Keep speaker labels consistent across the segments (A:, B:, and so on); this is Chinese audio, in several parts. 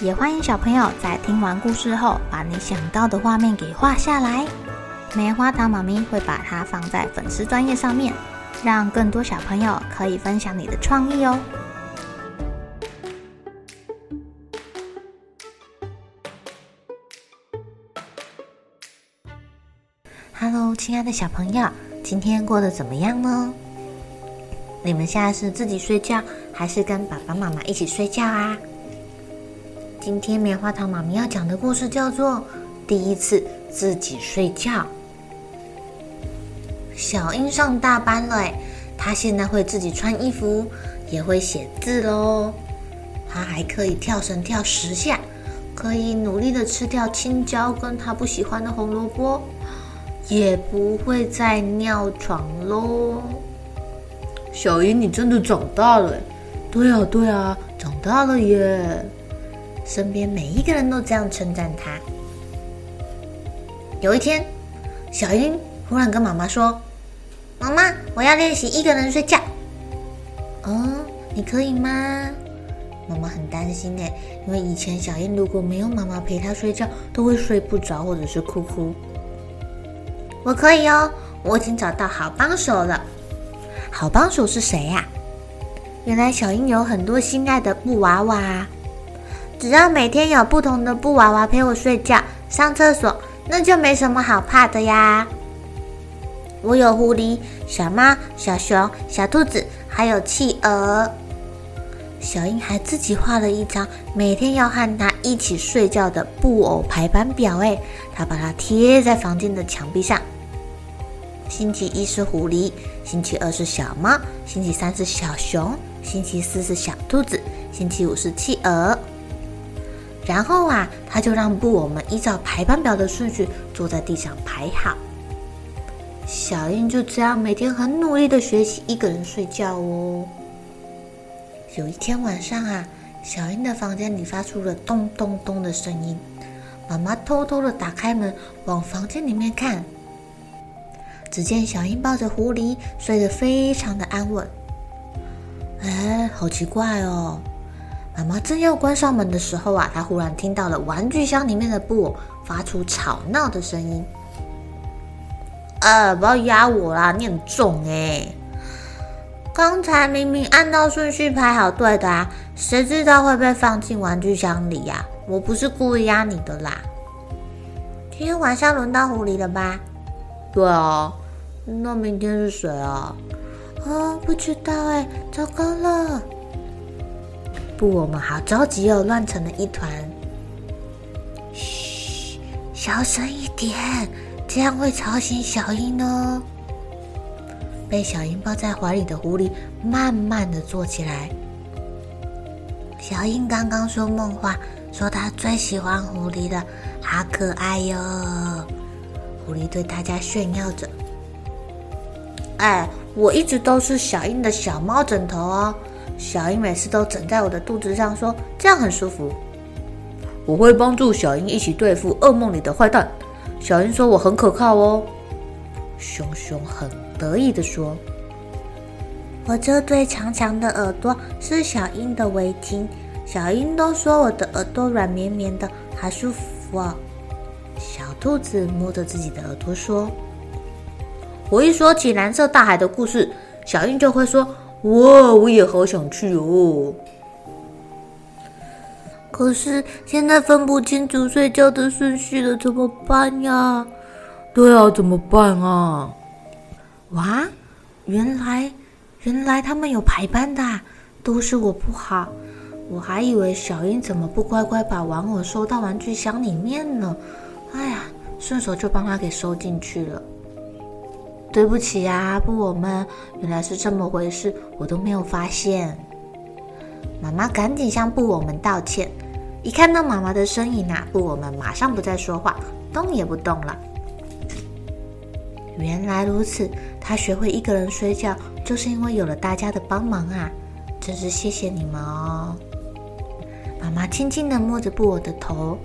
A: 也欢迎小朋友在听完故事后，把你想到的画面给画下来。棉花糖妈咪会把它放在粉丝专页上面，让更多小朋友可以分享你的创意哦。Hello，亲爱的小朋友，今天过得怎么样呢？你们现在是自己睡觉，还是跟爸爸妈妈一起睡觉啊？今天棉花糖妈咪要讲的故事叫做《第一次自己睡觉》。小英上大班了，哎，她现在会自己穿衣服，也会写字喽。她还可以跳绳跳十下，可以努力的吃掉青椒跟她不喜欢的红萝卜，也不会再尿床喽。小英，你真的长大了，对啊，对啊，长大了耶。身边每一个人都这样称赞他。有一天，小英忽然跟妈妈说：“妈妈，我要练习一个人睡觉。”“哦，你可以吗？”妈妈很担心诶，因为以前小英如果没有妈妈陪她睡觉，都会睡不着或者是哭哭。“我可以哦，我已经找到好帮手了。”“好帮手是谁呀？”原来小英有很多心爱的布娃娃。只要每天有不同的布娃娃陪我睡觉、上厕所，那就没什么好怕的呀。我有狐狸、小猫、小熊、小兔子，还有企鹅。小英还自己画了一张每天要和它一起睡觉的布偶排班表，诶，她把它贴在房间的墙壁上。星期一是狐狸，星期二是小猫，星期三是小熊，星期四是小兔子，星期五是企鹅。然后啊，他就让布偶们依照排班表的顺序坐在地上排好。小英就这样每天很努力的学习一个人睡觉哦。有一天晚上啊，小英的房间里发出了咚咚咚的声音。妈妈偷偷的打开门往房间里面看，只见小英抱着狐狸睡得非常的安稳。哎，好奇怪哦。妈妈正要关上门的时候啊，她忽然听到了玩具箱里面的布偶发出吵闹的声音。呃，不要压我啦，你很重哎！刚才明明按照顺序排好队的啊，谁知道会被放进玩具箱里呀？我不是故意压你的啦。今天晚上轮到狐狸了吧？对啊，那明天是谁啊？哦，不知道哎，糟糕了。不，我们好着急哦，乱成了一团。嘘，小声一点，这样会吵醒小英哦。被小英抱在怀里的狐狸慢慢的坐起来。小英刚刚说梦话，说她最喜欢狐狸了，好可爱哟。狐狸对大家炫耀着：“哎，我一直都是小英的小猫枕头哦。”小英每次都枕在我的肚子上，说这样很舒服。我会帮助小英一起对付噩梦里的坏蛋。小英说我很可靠哦。熊熊很得意地说：“我这对长长的耳朵是小英的围巾。小英都说我的耳朵软绵绵的，好舒服哦。”小兔子摸着自己的耳朵说：“我一说起蓝色大海的故事，小英就会说。”哇，我也好想去哦！可是现在分不清楚睡觉的顺序了，怎么办呀？对啊，怎么办啊？哇，原来原来他们有排班的，都是我不好，我还以为小英怎么不乖乖把玩偶收到玩具箱里面呢？哎呀，顺手就帮他给收进去了。对不起呀，布偶们，原来是这么回事，我都没有发现。妈妈赶紧向布偶们道歉，一看到妈妈的身影啊，布偶们马上不再说话，动也不动了。原来如此，他学会一个人睡觉，就是因为有了大家的帮忙啊！真是谢谢你们哦。妈妈轻轻的摸着布偶的头，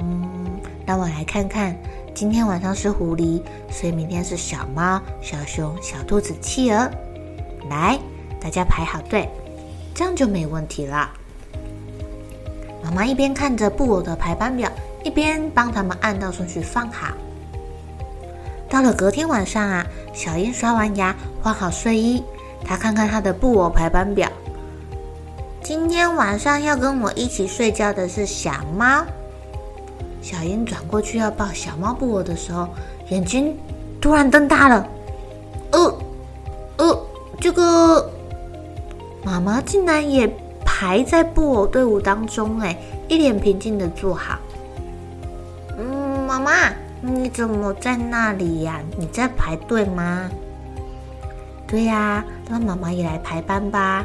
A: 嗯，让我来看看，今天晚上是狐狸，所以明天是小猫、小熊、小兔子、企鹅。来，大家排好队，这样就没问题了。妈妈一边看着布偶的排班表，一边帮他们按照顺序放好。到了隔天晚上啊，小英刷完牙，换好睡衣，她看看她的布偶排班表。今天晚上要跟我一起睡觉的是小猫。小英转过去要抱小猫布偶的时候，眼睛突然瞪大了。呃，呃，这个妈妈竟然也排在布偶队伍当中，哎，一脸平静的坐好。嗯，妈妈。你怎么在那里呀？你在排队吗？对呀，让妈妈也来排班吧。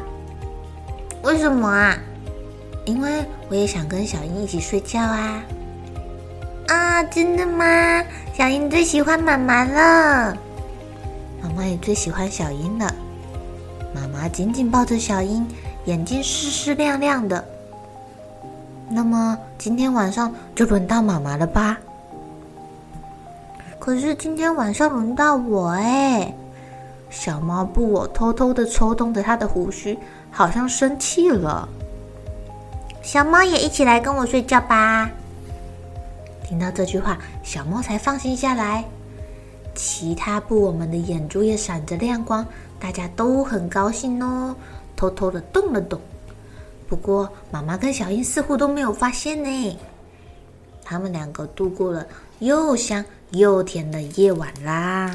A: 为什么啊？因为我也想跟小英一起睡觉啊。啊，真的吗？小英最喜欢妈妈了。妈妈也最喜欢小英了。妈妈紧紧抱着小英，眼睛湿湿亮亮的。那么今天晚上就轮到妈妈了吧？可是今天晚上轮到我哎！小猫布偶偷偷的抽动着它的胡须，好像生气了。小猫也一起来跟我睡觉吧。听到这句话，小猫才放心下来。其他布偶们的眼珠也闪着亮光，大家都很高兴哦，偷偷的动了动。不过妈妈跟小英似乎都没有发现呢。他们两个度过了又香又甜的夜晚啦！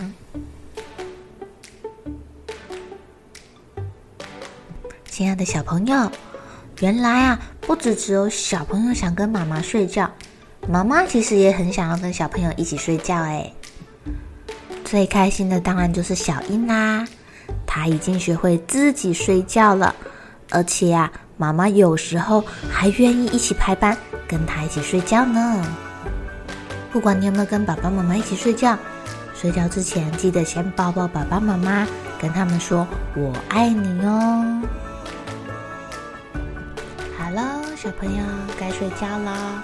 A: 亲爱的小朋友，原来啊，不只只有小朋友想跟妈妈睡觉，妈妈其实也很想要跟小朋友一起睡觉哎。最开心的当然就是小英啦，她已经学会自己睡觉了，而且啊，妈妈有时候还愿意一起排班，跟她一起睡觉呢。不管你有没有跟爸爸妈妈一起睡觉，睡觉之前记得先抱抱爸爸妈妈，跟他们说“我爱你”哦。好了，小朋友该睡觉了，